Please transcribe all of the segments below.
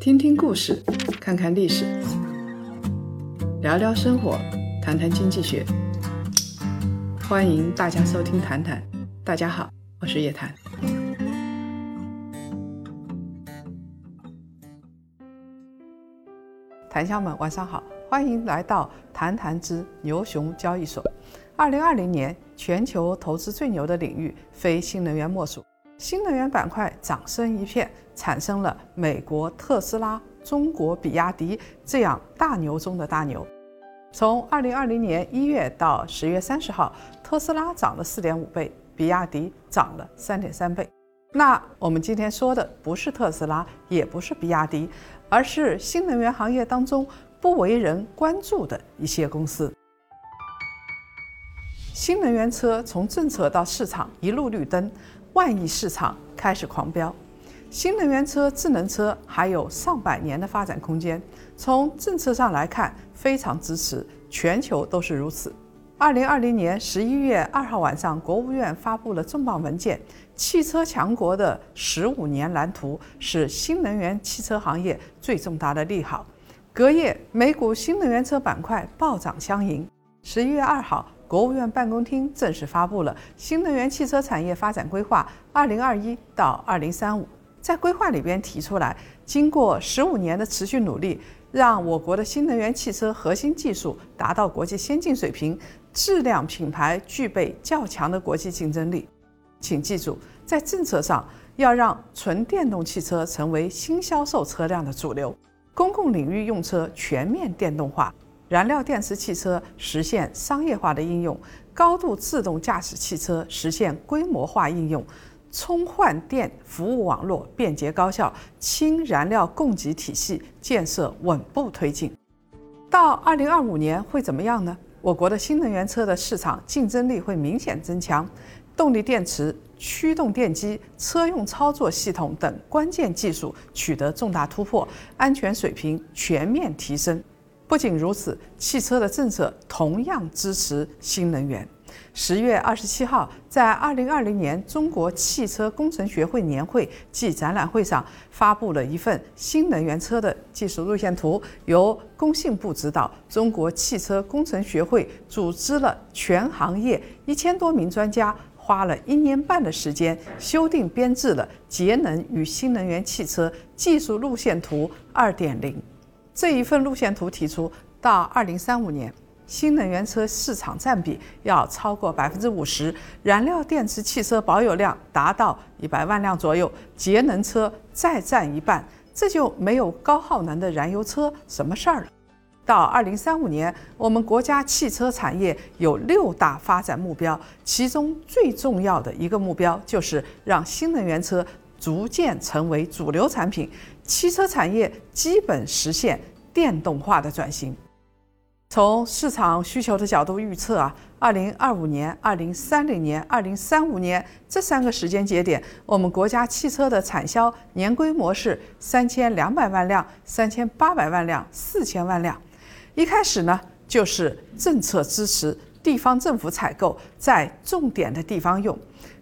听听故事，看看历史，聊聊生活，谈谈经济学。欢迎大家收听《谈谈》，大家好，我是叶檀。檀香们晚上好，欢迎来到《谈谈之牛熊交易所》。二零二零年，全球投资最牛的领域非新能源莫属。新能源板块掌声一片，产生了美国特斯拉、中国比亚迪这样大牛中的大牛。从二零二零年一月到十月三十号，特斯拉涨了四点五倍，比亚迪涨了三点三倍。那我们今天说的不是特斯拉，也不是比亚迪，而是新能源行业当中不为人关注的一些公司。新能源车从政策到市场一路绿灯，万亿市场开始狂飙。新能源车、智能车还有上百年的发展空间。从政策上来看，非常支持，全球都是如此。二零二零年十一月二号晚上，国务院发布了重磅文件《汽车强国的十五年蓝图》，是新能源汽车行业最重大的利好。隔夜，美股新能源车板块暴涨相迎。十一月二号。国务院办公厅正式发布了新能源汽车产业发展规划（二零二一到二零三五）。在规划里边提出来，经过十五年的持续努力，让我国的新能源汽车核心技术达到国际先进水平，质量品牌具备较强的国际竞争力。请记住，在政策上要让纯电动汽车成为新销售车辆的主流，公共领域用车全面电动化。燃料电池汽车实现商业化的应用，高度自动驾驶汽车实现规模化应用，充换电服务网络便捷高效，氢燃料供给体系建设稳步推进。到二零二五年会怎么样呢？我国的新能源车的市场竞争力会明显增强，动力电池、驱动电机、车用操作系统等关键技术取得重大突破，安全水平全面提升。不仅如此，汽车的政策同样支持新能源。十月二十七号，在二零二零年中国汽车工程学会年会暨展览会上，发布了一份新能源车的技术路线图，由工信部指导，中国汽车工程学会组织了全行业一千多名专家，花了一年半的时间，修订编制了节能与新能源汽车技术路线图二点零。这一份路线图提出，到二零三五年，新能源车市场占比要超过百分之五十，燃料电池汽车保有量达到一百万辆左右，节能车再占一半，这就没有高耗能的燃油车什么事儿了。到二零三五年，我们国家汽车产业有六大发展目标，其中最重要的一个目标就是让新能源车逐渐成为主流产品。汽车产业基本实现电动化的转型。从市场需求的角度预测啊，二零二五年、二零三零年、二零三五年这三个时间节点，我们国家汽车的产销年规模是三千两百万辆、三千八百万辆、四千万辆。一开始呢，就是政策支持地方政府采购，在重点的地方用。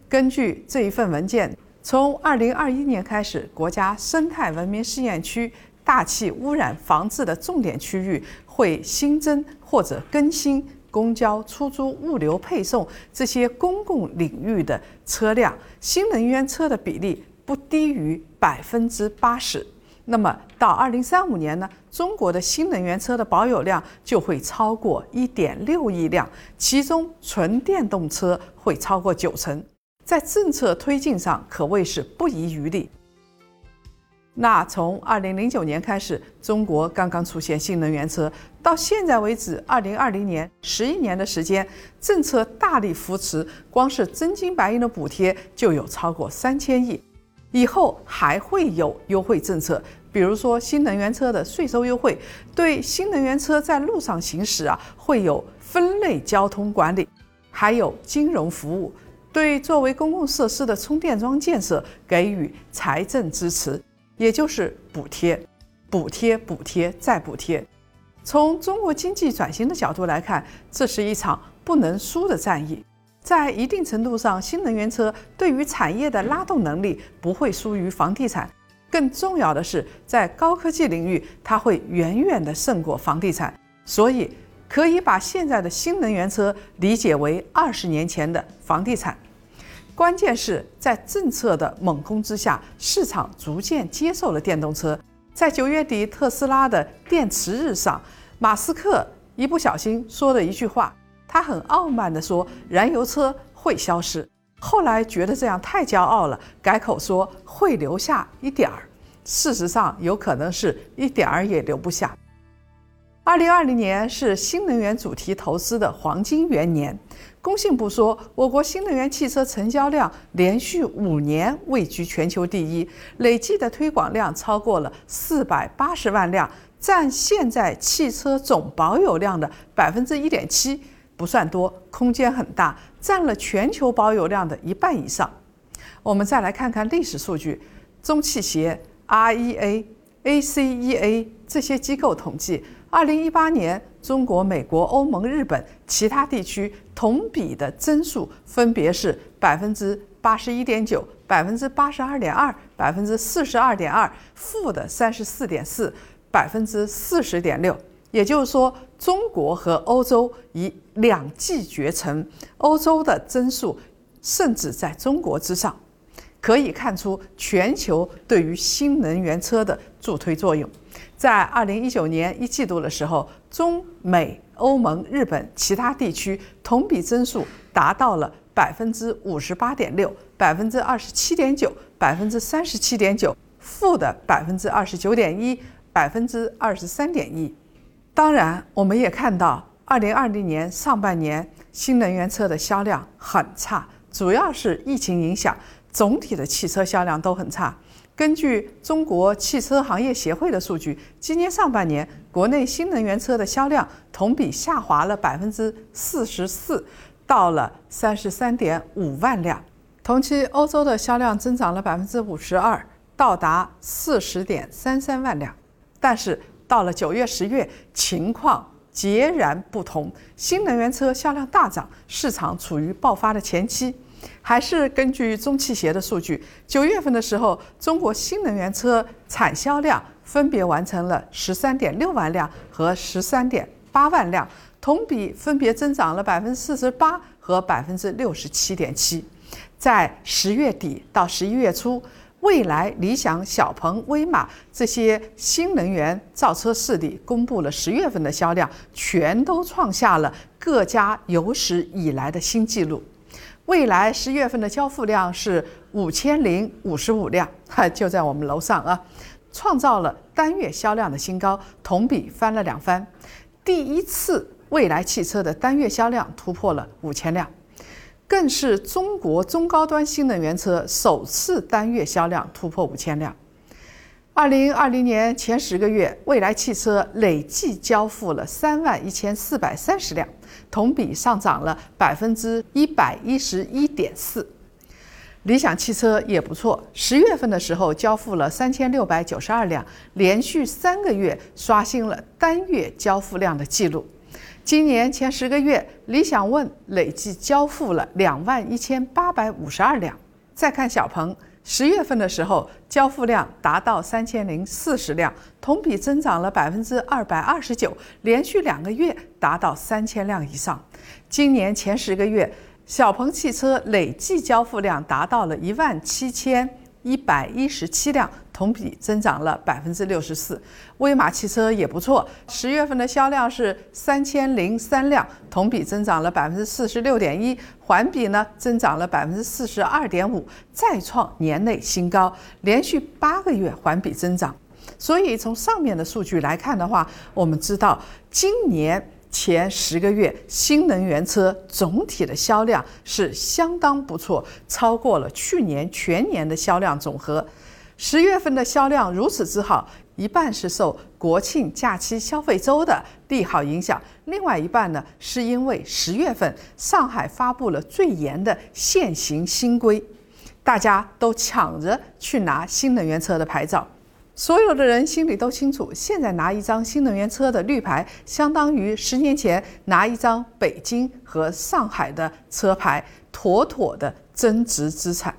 根据这一份文件。从二零二一年开始，国家生态文明试验区大气污染防治的重点区域会新增或者更新公交、出租、物流、配送这些公共领域的车辆，新能源车的比例不低于百分之八十。那么到二零三五年呢，中国的新能源车的保有量就会超过一点六亿辆，其中纯电动车会超过九成。在政策推进上可谓是不遗余力。那从二零零九年开始，中国刚刚出现新能源车，到现在为止，二零二零年十一年的时间，政策大力扶持，光是真金白银的补贴就有超过三千亿，以后还会有优惠政策，比如说新能源车的税收优惠，对新能源车在路上行驶啊，会有分类交通管理，还有金融服务。对作为公共设施的充电桩建设给予财政支持，也就是补贴、补贴、补贴再补贴。从中国经济转型的角度来看，这是一场不能输的战役。在一定程度上，新能源车对于产业的拉动能力不会输于房地产，更重要的是，在高科技领域，它会远远的胜过房地产。所以，可以把现在的新能源车理解为二十年前的房地产。关键是在政策的猛攻之下，市场逐渐接受了电动车。在九月底特斯拉的电池日上，马斯克一不小心说了一句话，他很傲慢地说：“燃油车会消失。”后来觉得这样太骄傲了，改口说会留下一点儿。事实上，有可能是一点儿也留不下。二零二零年是新能源主题投资的黄金元年。工信部说，我国新能源汽车成交量连续五年位居全球第一，累计的推广量超过了四百八十万辆，占现在汽车总保有量的百分之一点七，不算多，空间很大，占了全球保有量的一半以上。我们再来看看历史数据，中汽协、REA、ACEA 这些机构统计。二零一八年，中国、美国、欧盟、日本其他地区同比的增速分别是百分之八十一点九、百分之八十二点二、百分之四十二点二、负的三十四点四、百分之四十点六。也就是说，中国和欧洲以两季绝尘，欧洲的增速甚至在中国之上，可以看出全球对于新能源车的助推作用。在二零一九年一季度的时候，中美欧盟、日本其他地区同比增速达到了百分之五十八点六、百分之二十七点九、百分之三十七点九，负的百分之二十九点一、百分之二十三点一。当然，我们也看到二零二零年上半年新能源车的销量很差，主要是疫情影响，总体的汽车销量都很差。根据中国汽车行业协会的数据，今年上半年国内新能源车的销量同比下滑了百分之四十四，到了三十三点五万辆。同期，欧洲的销量增长了百分之五十二，到达四十点三三万辆。但是到了九月、十月，情况截然不同，新能源车销量大涨，市场处于爆发的前期。还是根据中汽协的数据，九月份的时候，中国新能源车产销量分别完成了十三点六万辆和十三点八万辆，同比分别增长了百分之四十八和百分之六十七点七。在十月底到十一月初，蔚来、理想、小鹏、威马这些新能源造车势力公布了十月份的销量，全都创下了各家有史以来的新纪录。未来十月份的交付量是五千零五十五辆，哈，就在我们楼上啊，创造了单月销量的新高，同比翻了两番。第一次，未来汽车的单月销量突破了五千辆，更是中国中高端新能源车首次单月销量突破五千辆。二零二零年前十个月，蔚来汽车累计交付了三万一千四百三十辆，同比上涨了百分之一百一十一点四。理想汽车也不错，十月份的时候交付了三千六百九十二辆，连续三个月刷新了单月交付量的记录。今年前十个月，理想 ONE 累计交付了两万一千八百五十二辆。再看小鹏。十月份的时候，交付量达到三千零四十辆，同比增长了百分之二百二十九，连续两个月达到三千辆以上。今年前十个月，小鹏汽车累计交付量达到了一万七千。一百一十七辆，同比增长了百分之六十四。威马汽车也不错，十月份的销量是三千零三辆，同比增长了百分之四十六点一，环比呢增长了百分之四十二点五，再创年内新高，连续八个月环比增长。所以从上面的数据来看的话，我们知道今年。前十个月，新能源车总体的销量是相当不错，超过了去年全年的销量总和。十月份的销量如此之好，一半是受国庆假期消费周的利好影响，另外一半呢，是因为十月份上海发布了最严的限行新规，大家都抢着去拿新能源车的牌照。所有的人心里都清楚，现在拿一张新能源车的绿牌，相当于十年前拿一张北京和上海的车牌，妥妥的增值资产。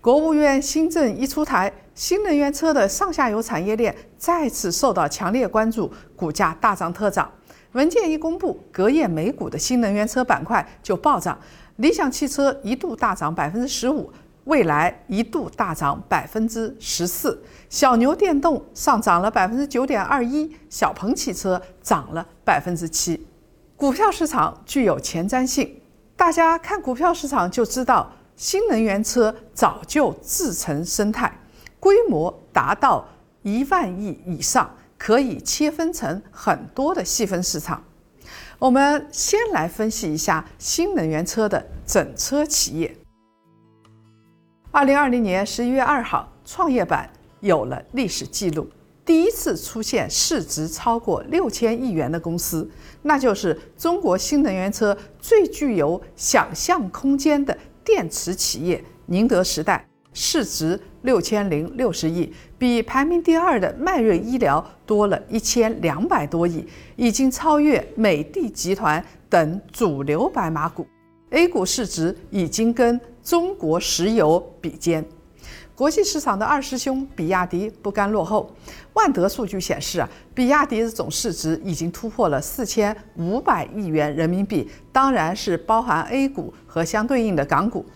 国务院新政一出台，新能源车的上下游产业链再次受到强烈关注，股价大涨特涨。文件一公布，隔夜美股的新能源车板块就暴涨，理想汽车一度大涨百分之十五，蔚来一度大涨百分之十四，小牛电动上涨了百分之九点二一，小鹏汽车涨了百分之七。股票市场具有前瞻性，大家看股票市场就知道，新能源车早就自成生态，规模达到一万亿以上。可以切分成很多的细分市场。我们先来分析一下新能源车的整车企业。二零二零年十一月二号，创业板有了历史记录，第一次出现市值超过六千亿元的公司，那就是中国新能源车最具有想象空间的电池企业宁德时代。市值六千零六十亿，比排名第二的迈瑞医疗多了一千两百多亿，已经超越美的集团等主流白马股。A 股市值已经跟中国石油比肩。国际市场的二师兄比亚迪不甘落后。万德数据显示啊，比亚迪的总市值已经突破了四千五百亿元人民币，当然是包含 A 股和相对应的港股。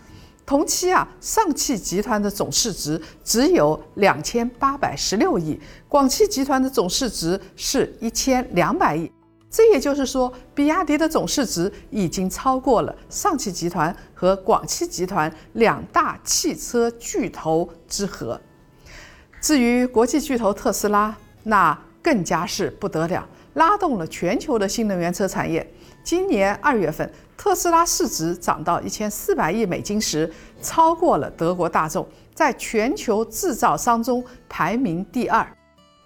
同期啊，上汽集团的总市值只有两千八百十六亿，广汽集团的总市值是一千两百亿。这也就是说，比亚迪的总市值已经超过了上汽集团和广汽集团两大汽车巨头之和。至于国际巨头特斯拉，那更加是不得了，拉动了全球的新能源车产业。今年二月份。特斯拉市值涨到一千四百亿美金时，超过了德国大众，在全球制造商中排名第二，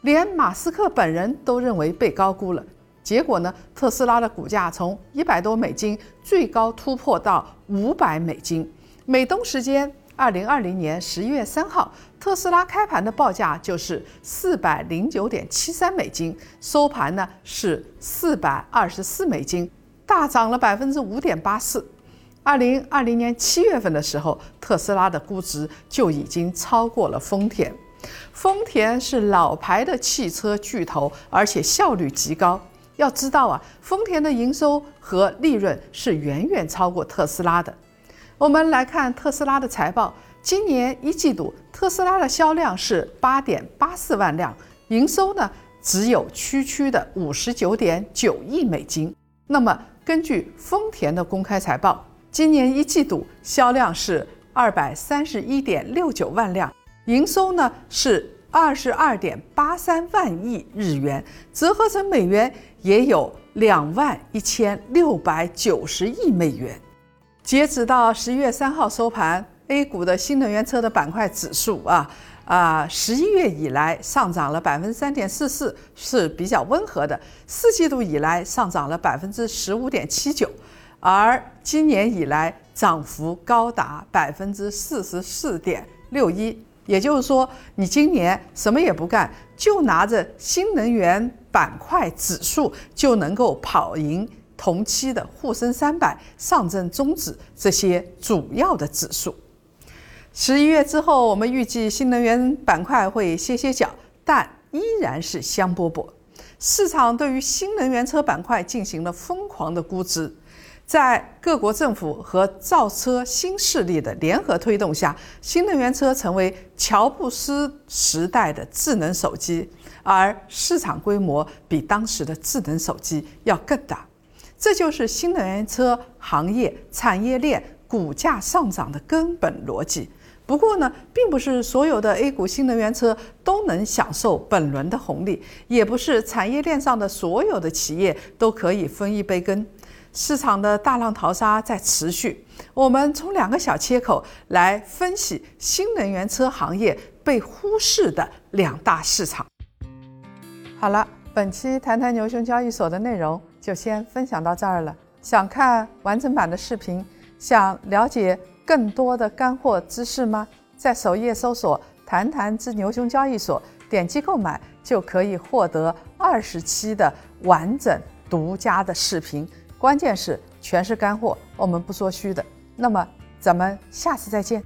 连马斯克本人都认为被高估了。结果呢，特斯拉的股价从一百多美金最高突破到五百美金。美东时间二零二零年十一月三号，特斯拉开盘的报价就是四百零九点七三美金，收盘呢是四百二十四美金。大涨了百分之五点八四。二零二零年七月份的时候，特斯拉的估值就已经超过了丰田。丰田是老牌的汽车巨头，而且效率极高。要知道啊，丰田的营收和利润是远远超过特斯拉的。我们来看特斯拉的财报，今年一季度特斯拉的销量是八点八四万辆，营收呢只有区区的五十九点九亿美金。那么根据丰田的公开财报，今年一季度销量是二百三十一点六九万辆，营收呢是二十二点八三万亿日元，折合成美元也有两万一千六百九十亿美元。截止到十一月三号收盘，A 股的新能源车的板块指数啊。啊，十一月以来上涨了百分之三点四四，是比较温和的。四季度以来上涨了百分之十五点七九，而今年以来涨幅高达百分之四十四点六一。也就是说，你今年什么也不干，就拿着新能源板块指数就能够跑赢同期的沪深三百、上证综指这些主要的指数。十一月之后，我们预计新能源板块会歇歇脚，但依然是香饽饽。市场对于新能源车板块进行了疯狂的估值，在各国政府和造车新势力的联合推动下，新能源车成为乔布斯时代的智能手机，而市场规模比当时的智能手机要更大。这就是新能源车行业产业链股价上涨的根本逻辑。不过呢，并不是所有的 A 股新能源车都能享受本轮的红利，也不是产业链上的所有的企业都可以分一杯羹。市场的大浪淘沙在持续。我们从两个小切口来分析新能源车行业被忽视的两大市场。好了，本期谈谈牛熊交易所的内容就先分享到这儿了。想看完整版的视频，想了解。更多的干货知识吗？在首页搜索“谈谈之牛熊交易所”，点击购买就可以获得二十期的完整独家的视频。关键是全是干货，我们不说虚的。那么咱们下次再见。